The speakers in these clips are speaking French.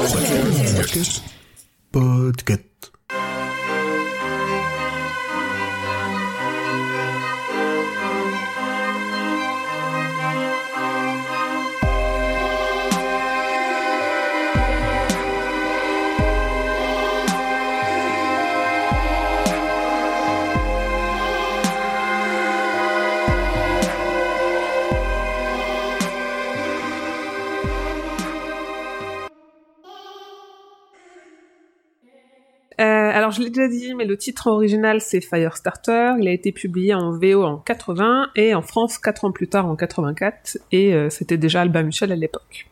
Podcast. Euh, alors je l'ai déjà dit, mais le titre original c'est Firestarter. Il a été publié en VO en 80 et en France quatre ans plus tard en 84 et euh, c'était déjà Albin Michel à l'époque.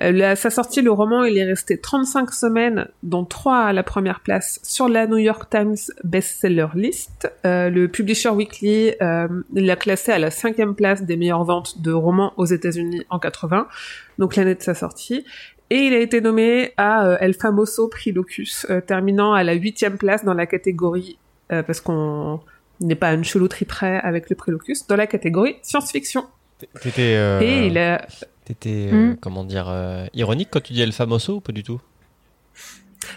Euh, sa sortie, le roman il est resté 35 semaines, dont 3 à la première place sur la New York Times Bestseller List. Euh, le Publisher Weekly euh, l'a classé à la cinquième place des meilleures ventes de romans aux États-Unis en 80, donc l'année de sa sortie. Et il a été nommé à euh, El Famoso Prix Locus, euh, terminant à la huitième place dans la catégorie, euh, parce qu'on n'est pas une chelouterie près avec le Prix Locus, dans la catégorie science-fiction. T'étais, euh, Et il a... t'étais, euh, Mm. comment dire, ironique quand tu dis El Famoso ou pas du tout?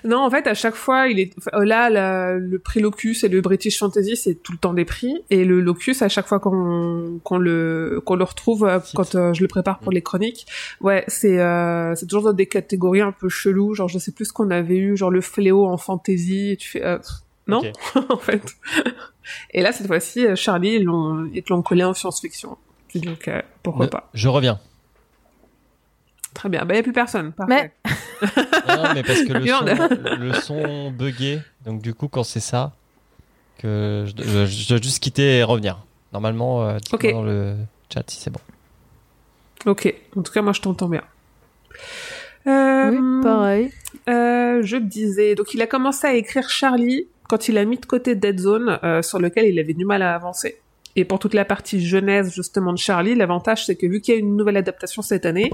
Non, en fait, à chaque fois, il est enfin, là la- le prix Locus et le British Fantasy, c'est tout le temps des prix. Et le Locus, à chaque fois qu'on qu'on le qu'on le retrouve euh, quand euh, je le prépare pour les chroniques, ouais, c'est euh, c'est toujours dans des catégories un peu cheloues. Genre, je sais plus ce qu'on avait eu, genre le fléau en fantasy. Et tu fais euh, non, en fait. Et là, cette fois-ci, Charlie, ils l'ont ils l'ont collé en science-fiction. Donc pourquoi Ne- pas Je reviens. Très bien. Bah, y a plus personne. Parfait. Non, mais parce que le son, le son buguait. Donc du coup, quand c'est ça, que je, je- je dois juste quitter et revenir. Normalement, euh, dites-moi Ok. dans le chat si c'est bon. Ok. En tout cas, moi, je t'entends bien. Euh, Oui, pareil. Euh, je disais, donc il a commencé à écrire Charlie quand il a mis de côté Dead Zone, euh, sur lequel il avait du mal à avancer. Et pour toute la partie jeunesse justement de Charlie, l'avantage c'est que vu qu'il y a une nouvelle adaptation cette année,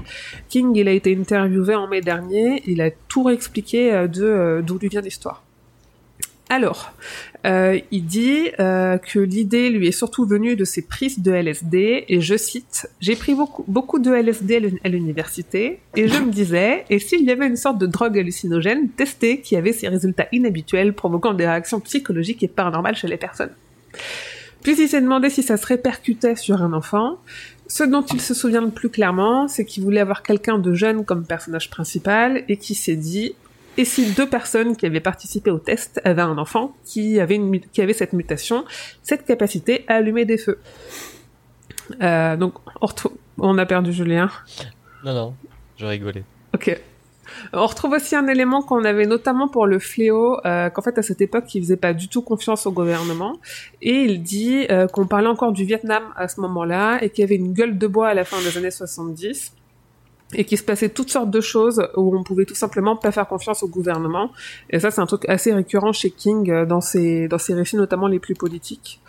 King il a été interviewé en mai dernier, il a tout réexpliqué euh, de euh, d'où lui vient l'histoire. Alors, euh, il dit que l'idée lui est surtout venue de ses prises de LSD, et je cite, J'ai pris beaucoup, beaucoup de LSD à l'université, et je me disais, et s'il y avait une sorte de drogue hallucinogène testée qui avait ces résultats inhabituels provoquant des réactions psychologiques et paranormales chez les personnes? Puis il s'est demandé si ça se répercutait sur un enfant. Ce dont il se souvient le plus clairement, c'est qu'il voulait avoir quelqu'un de jeune comme personnage principal, et qui s'est dit, et si deux personnes qui avaient participé au test avaient un enfant qui avait, une, qui avait cette mutation, cette capacité à allumer des feux. Euh, donc, on a perdu Julien. Non, non, je rigolais. Ok. On retrouve aussi un élément qu'on avait notamment pour le fléau, euh, qu'en fait à cette époque il faisait pas du tout confiance au gouvernement, et il dit euh, qu'on parlait encore du Vietnam à ce moment-là, et qu'il y avait une gueule de bois à la fin des années 70, et qu'il se passait toutes sortes de choses où on pouvait tout simplement pas faire confiance au gouvernement, et ça c'est un truc assez récurrent chez King euh, dans ses, dans ses récits notamment les plus politiques.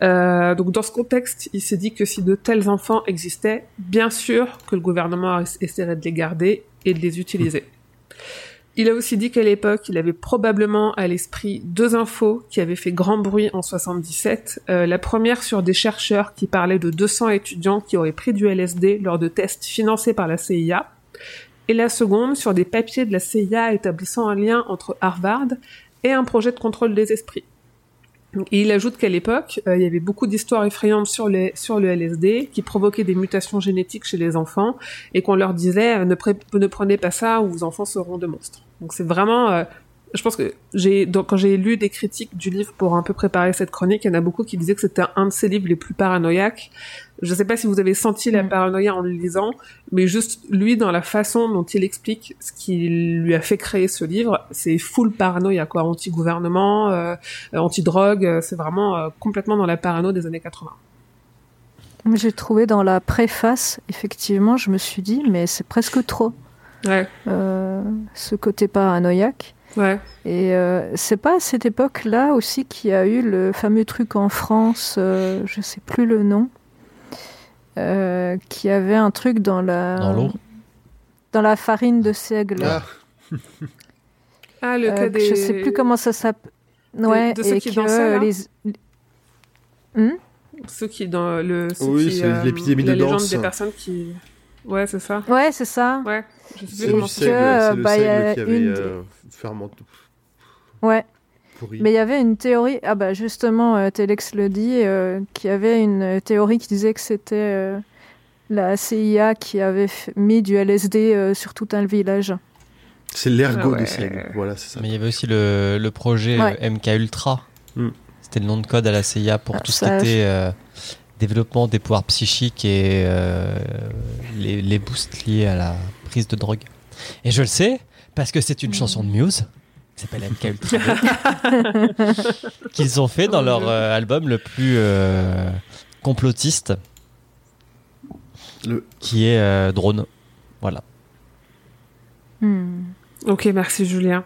Donc dans ce contexte, il s'est dit que si de tels enfants existaient, bien sûr que le gouvernement essaierait de les garder et de les utiliser. Il a aussi dit qu'à l'époque, il avait probablement à l'esprit deux infos qui avaient fait grand bruit en 77. Euh, la première sur des chercheurs qui parlaient de 200 étudiants qui auraient pris du LSD lors de tests financés par la CIA. Et la seconde sur des papiers de la CIA établissant un lien entre Harvard et un projet de contrôle des esprits. Et il ajoute qu'à l'époque, euh, il y avait beaucoup d'histoires effrayantes sur, sur le LSD qui provoquaient des mutations génétiques chez les enfants et qu'on leur disait euh, ne, pre- ne prenez pas ça ou vos enfants seront de monstres. Donc c'est vraiment... euh, je pense que j'ai quand j'ai lu des critiques du livre pour un peu préparer cette chronique, il y en a beaucoup qui disaient que c'était un de ses livres les plus paranoïaques. Je sais pas si vous avez senti la Mm. paranoïa en le lisant, mais juste lui dans la façon dont il explique ce qui lui a fait créer ce livre, c'est full paranoïa quoi, anti-gouvernement, euh, anti-drogue, euh, c'est vraiment euh, complètement dans la parano des années 80. Moi, J'ai trouvé dans la préface, effectivement, je me suis dit, mais c'est presque trop, Ouais, euh, ce côté paranoïaque. ouais. Et euh, c'est pas à cette époque-là aussi qu'il y a eu le fameux truc en France, euh, je sais plus le nom, euh, qui avait un truc dans la Dans l'eau dans la farine de seigle. Ah, Ah le Euh, cas des... Je sais plus comment ça s'appelle. Ouais, de ceux et qui que dansaient, là les... Hmm Ceux qui dans le ceux Oui, c'est l'épidémie la de légende danse. des personnes qui Ouais, c'est ça. Ouais, c'est ça. Ouais. Je sais plus C'est comment le c'est. euh, c'est le bah, il y a seigle qui avait une- euh, fermenté. Ouais. Pourri. Mais il y avait une théorie, ah bah justement, euh, Telex le dit, euh, qu'il y avait une théorie qui disait que c'était euh, la CIA qui avait mis du LSD euh, sur tout un village. C'est l'ergot Ah ouais. de seigle. Voilà, c'est ça. Mais il y avait aussi le, le projet Ouais. euh, MK Ultra. Hmm. C'était le nom de code à la CIA pour Ah, tout ce ça, qui était euh, développement des pouvoirs psychiques et euh, les, les boosts liés à la prise de drogue. Et je le sais parce que c'est une chanson de Muse s'appelle MK Ultra qu'ils ont fait dans leur euh, album le plus euh, complotiste Le- qui est euh, Drone. Voilà. Hmm. Ok, merci Julien.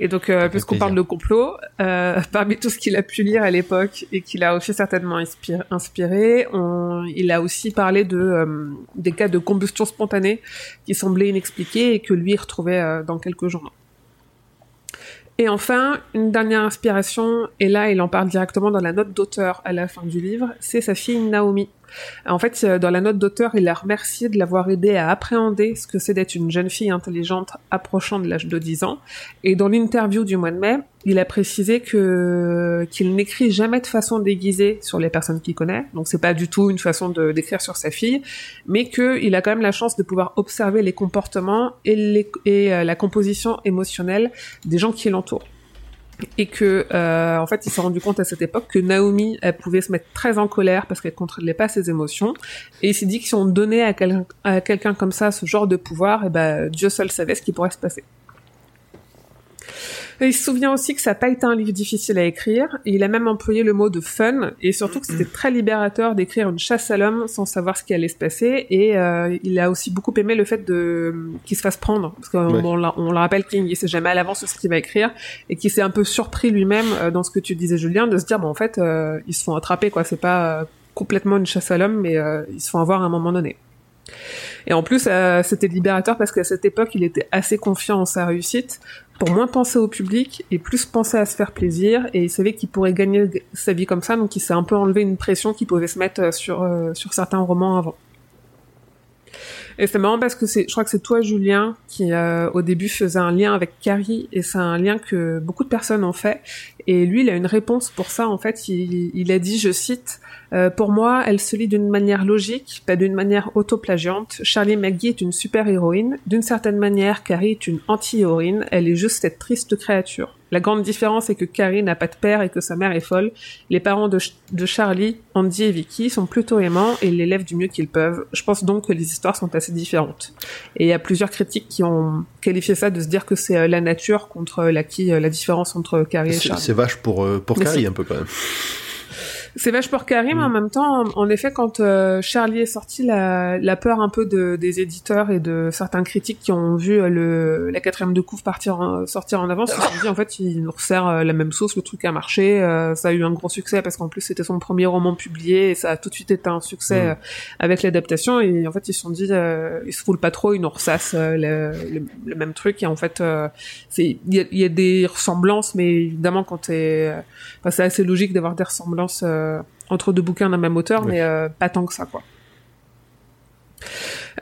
Et donc, euh, puisqu'on parle de complot, euh, parmi tout ce qu'il a pu lire à l'époque et qu'il a aussi certainement inspiré, inspiré on- il a aussi parlé de euh, des cas de combustion spontanée qui semblaient inexpliqués et que lui retrouvait euh, dans quelques journaux. Et enfin, une dernière inspiration, et là il en parle directement dans la note d'auteur à la fin du livre, c'est sa fille Naomi. En fait, euh, dans la note d'auteur, il a remercié de l'avoir aidé à appréhender ce que c'est d'être une jeune fille intelligente approchant de l'âge de 10 ans. Et dans l'interview du mois de mai, il a précisé que qu'il n'écrit jamais de façon déguisée sur les personnes qu'il connaît. Donc c'est pas du tout une façon de d'écrire sur sa fille, mais que il a quand même la chance de pouvoir observer les comportements et, euh, la composition émotionnelle des gens qui l'entourent et que euh, en fait il s'est rendu compte à cette époque que Naomi elle pouvait se mettre très en colère parce qu'elle contrôlait pas ses émotions et il s'est dit que si on donnait à, quel- à quelqu'un comme ça ce genre de pouvoir et ben Dieu seul savait ce qui pourrait se passer. Et il se souvient aussi que ça n'a pas été un livre difficile à écrire. Et il a même employé le mot de fun et surtout que c'était très libérateur d'écrire une chasse à l'homme sans savoir ce qui allait se passer. Et euh, il a aussi beaucoup aimé le fait de qu'il se fasse prendre parce qu'on Ouais. on, le rappelle qu'il ne sait jamais à l'avance ce qu'il va écrire et qui s'est un peu surpris lui-même euh, dans ce que tu disais Julien de se dire bon en fait euh, ils se font attraper quoi c'est pas euh, complètement une chasse à l'homme mais euh, ils se font avoir à un moment donné et en plus euh, c'était libérateur parce qu'à cette époque il était assez confiant en sa réussite pour moins penser au public et plus penser à se faire plaisir. Et il savait qu'il pourrait gagner sa vie comme ça. Donc il s'est un peu enlevé une pression qu'il pouvait se mettre sur euh, sur certains romans avant et c'est marrant parce que c'est, je crois que c'est toi, Julien, qui euh, au début faisait un lien avec Carrie, et c'est un lien que beaucoup de personnes ont fait. Et lui, il a une réponse pour ça. En fait, il, il a dit, je cite, euh, pour moi, elle se lit d'une manière logique, pas d'une manière autoplagiante. Charlie McGee est une super héroïne. D'une certaine manière, Carrie est une anti-héroïne. Elle est juste cette triste créature. La grande différence est que Carrie n'a pas de père et que sa mère est folle. Les parents de, Ch- de Charlie, Andy et Vicky, sont plutôt aimants et l'élèvent du mieux qu'ils peuvent. Je pense donc que les histoires sont assez différentes. Et il y a plusieurs critiques qui ont qualifié ça de se dire que c'est euh, la nature contre la qui euh, la différence entre Carrie et C'est Charlie. c'est vache pour, euh, pour Mais Carrie c'est- un peu quand même. C'est vache pour Carrie, mais en même temps, en, effet, quand euh, Charlie est sorti, la, la peur un peu de, des éditeurs et de certains critiques qui ont vu euh, le, la quatrième de couvre partir en- sortir en avance, se sont dit en fait, il nous resserre euh, la même sauce, le truc a marché, euh, ça a eu un gros succès parce qu'en plus c'était son premier roman publié et ça a tout de suite été un succès Mm. euh, avec l'adaptation et en fait ils se sont dit, ils se foulent pas trop, ils nous ressassent le, le- le même truc et en fait, il y a, y a des ressemblances, mais évidemment quand t'es Enfin, c'est assez logique d'avoir des ressemblances entre deux bouquins d'un même auteur, mais euh, pas tant que ça, quoi.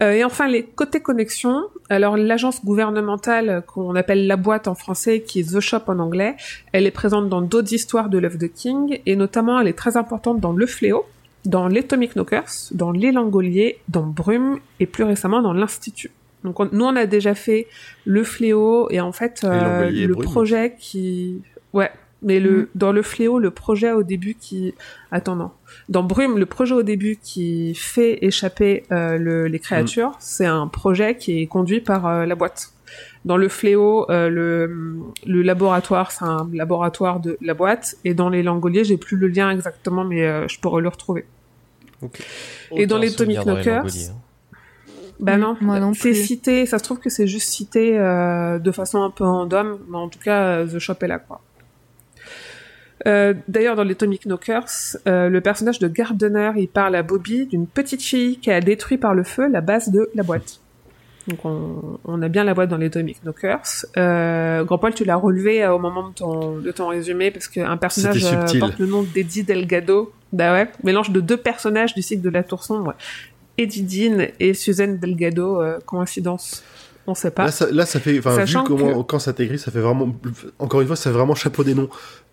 Euh, et enfin, les côtés connexions. Alors, l'agence gouvernementale euh, qu'on appelle la boîte en français, qui est The Shop en anglais, elle est présente dans d'autres histoires de l'œuvre de King, et notamment, elle est très importante dans Le Fléau, dans Les Atomic Knockers, dans Les Langoliers, dans Brume, et plus récemment dans l'Institut. Donc, on- nous, on a déjà fait Le Fléau, et en fait, euh, le projet qui... Ouais, mais le, Mhm. dans Le Fléau, le projet au début qui... Attends, non. Dans Brume, le projet au début qui fait échapper euh, le- les créatures, c'est un projet qui est conduit par euh, la boîte. Dans le fléau, euh, le, le laboratoire, c'est un laboratoire de la boîte, et dans les langoliers, j'ai plus le lien exactement, mais euh, je pourrais le retrouver. Et dans les les Knockers, hein. Bah Mm, non, moi non c'est plus. cité, ça se trouve que c'est juste cité euh, de façon un peu random, mais en tout cas, The Shop est là, quoi. Euh, D'ailleurs, dans les Atomic Knockers, euh, le personnage de Gardener, il parle à Bobby d'une petite fille qui a détruit par le feu la base de la boîte. Donc on, on a bien la boîte dans les Atomic Knockers. Euh, Grand Paul, tu l'as relevé euh, au moment de ton, de ton résumé parce qu'un personnage euh, porte le nom d'Eddie Delgado. Bah ouais, mélange de deux personnages du cycle de la Tourson. Ouais. Eddie Dean et Suzanne Delgado. euh, coïncidence On sait pas. Là, ça, là, ça fait, enfin, vu comment, quand ça t'écrit, ça fait vraiment, encore une fois, ça fait vraiment chapeau des noms.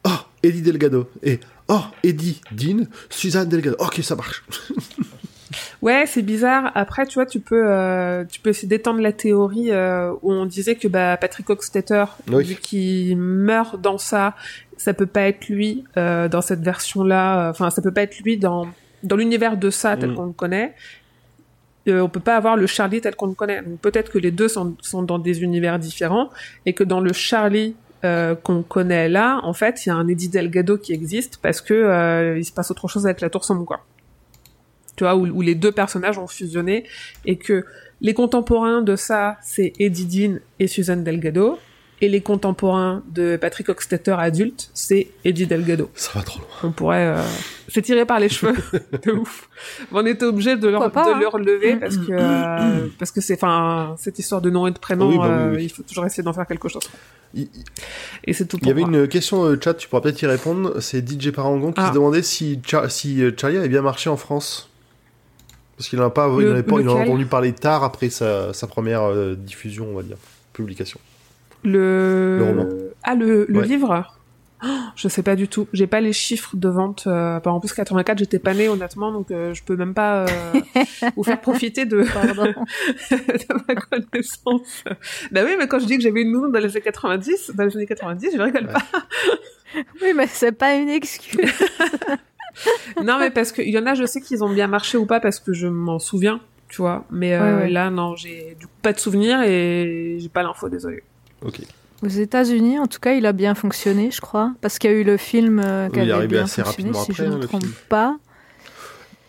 Oh, Eddie Delgado. Et, oh, Eddie Dean, Suzanne Delgado. Ok, ça marche. Ouais, c'est bizarre. Après, tu vois, tu peux, euh, tu peux essayer d'étendre la théorie euh, où on disait que bah, Patrick Hockstetter, Oui. vu qu'il meurt dans ça, ça peut pas être lui euh, dans cette version-là. Enfin, ça peut pas être lui dans dans l'univers de ça tel Mm. qu'on le connaît. Euh, on peut pas avoir le Charlie tel qu'on le connaît. Donc peut-être que les deux sont, sont dans des univers différents et que dans le Charlie euh, qu'on connaît là, en fait, il y a un Eddie Delgado qui existe parce que euh, il se passe autre chose avec la tour sombre, quoi. Tu vois, où, où les deux personnages ont fusionné et que les contemporains de ça, c'est Eddie Dean et Suzanne Delgado, et les contemporains de Patrick Hockstetter adulte, c'est Eddie Delgado. Ça va trop loin. On pourrait euh, s'étirer par les cheveux, de ouf. On était obligé de leur, pas, de hein. leur lever parce que euh, parce que c'est, enfin, cette histoire de nom et de prénom, Oui, bah euh, oui. il faut toujours essayer d'en faire quelque chose. Il, Et c'est tout il y avait moi. une question euh, chat, tu pourras peut-être y répondre. C'est DJ Parangon qui Ah. se demandait si, si euh, Charlie avait bien marché en France. Parce qu'il n'en a pas, il en avait pas, il en a lequel entendu parler tard après sa, sa première euh, diffusion, on va dire, publication. Le... Le roman. Ah, le, le Ouais. livre? Oh, Je sais pas du tout. J'ai pas les chiffres de vente. Euh, bah, en plus, 84, j'étais pas née, honnêtement, donc euh, je peux même pas euh, vous faire profiter de, ma connaissance. Bah oui, mais quand je dis que j'avais une nounou dans les années 90, dans les années 90, je rigole pas. oui, mais c'est pas une excuse. non, mais parce qu'il y en a, je sais qu'ils ont bien marché ou pas parce que je m'en souviens, tu vois. Mais euh, Ouais, ouais. là, non, j'ai du coup pas de souvenir et j'ai pas l'info, désolé. Ok. Aux États-Unis, en tout cas, il a bien fonctionné, je crois, parce qu'il y a eu le film euh, qui Oui, avait arrivé bien assez fonctionné, rapidement si après, je ne hein, me trompe film. pas.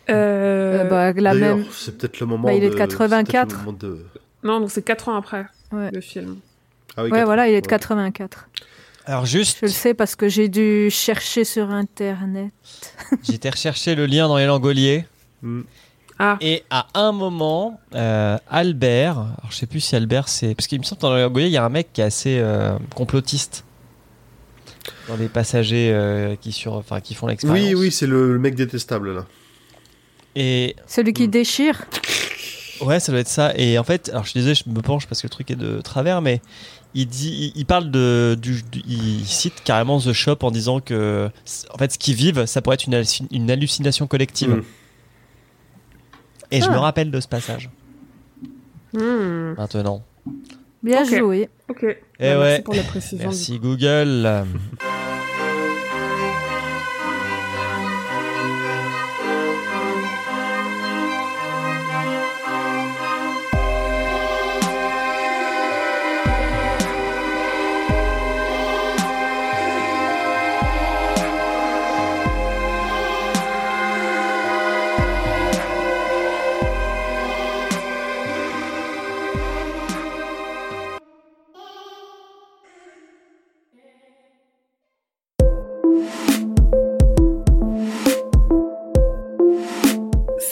Euh, Euh, bah, la D'ailleurs, même. c'est peut-être le moment Bah, il est de... de c'est peut-être 84. le moment de- Non, donc c'est 4 ans après Ouais. le film. Ah oui, Ouais, voilà, il est de ouais. 84. Alors juste, Je le sais parce que j'ai dû chercher sur Internet. j'ai été rechercher le lien dans les Langoliers. Hmm. Ah, Et à un moment, euh, Albert, alors je sais plus si Albert c'est. Parce qu'il me semble que dans les Langoliers, il y a un mec qui est assez euh, complotiste. Dans les passagers euh, qui, sur, enfin, qui font l'expérience. Oui, oui, c'est le, le mec détestable là. Et Celui qui Mm. déchire Ouais, ça doit être ça. Et en fait, alors je suis désolé, je me penche parce que le truc est de travers, mais il dit, il, il parle de, du, du- il cite carrément The Shop en disant que, en fait, ce qu'ils vivent, ça pourrait être une, halluci- une hallucination collective. Mm. Et je Ah. me rappelle de ce passage hmm, maintenant. Bien joué. ok. Eh Bah, Merci ouais. pour la précision. Merci Google.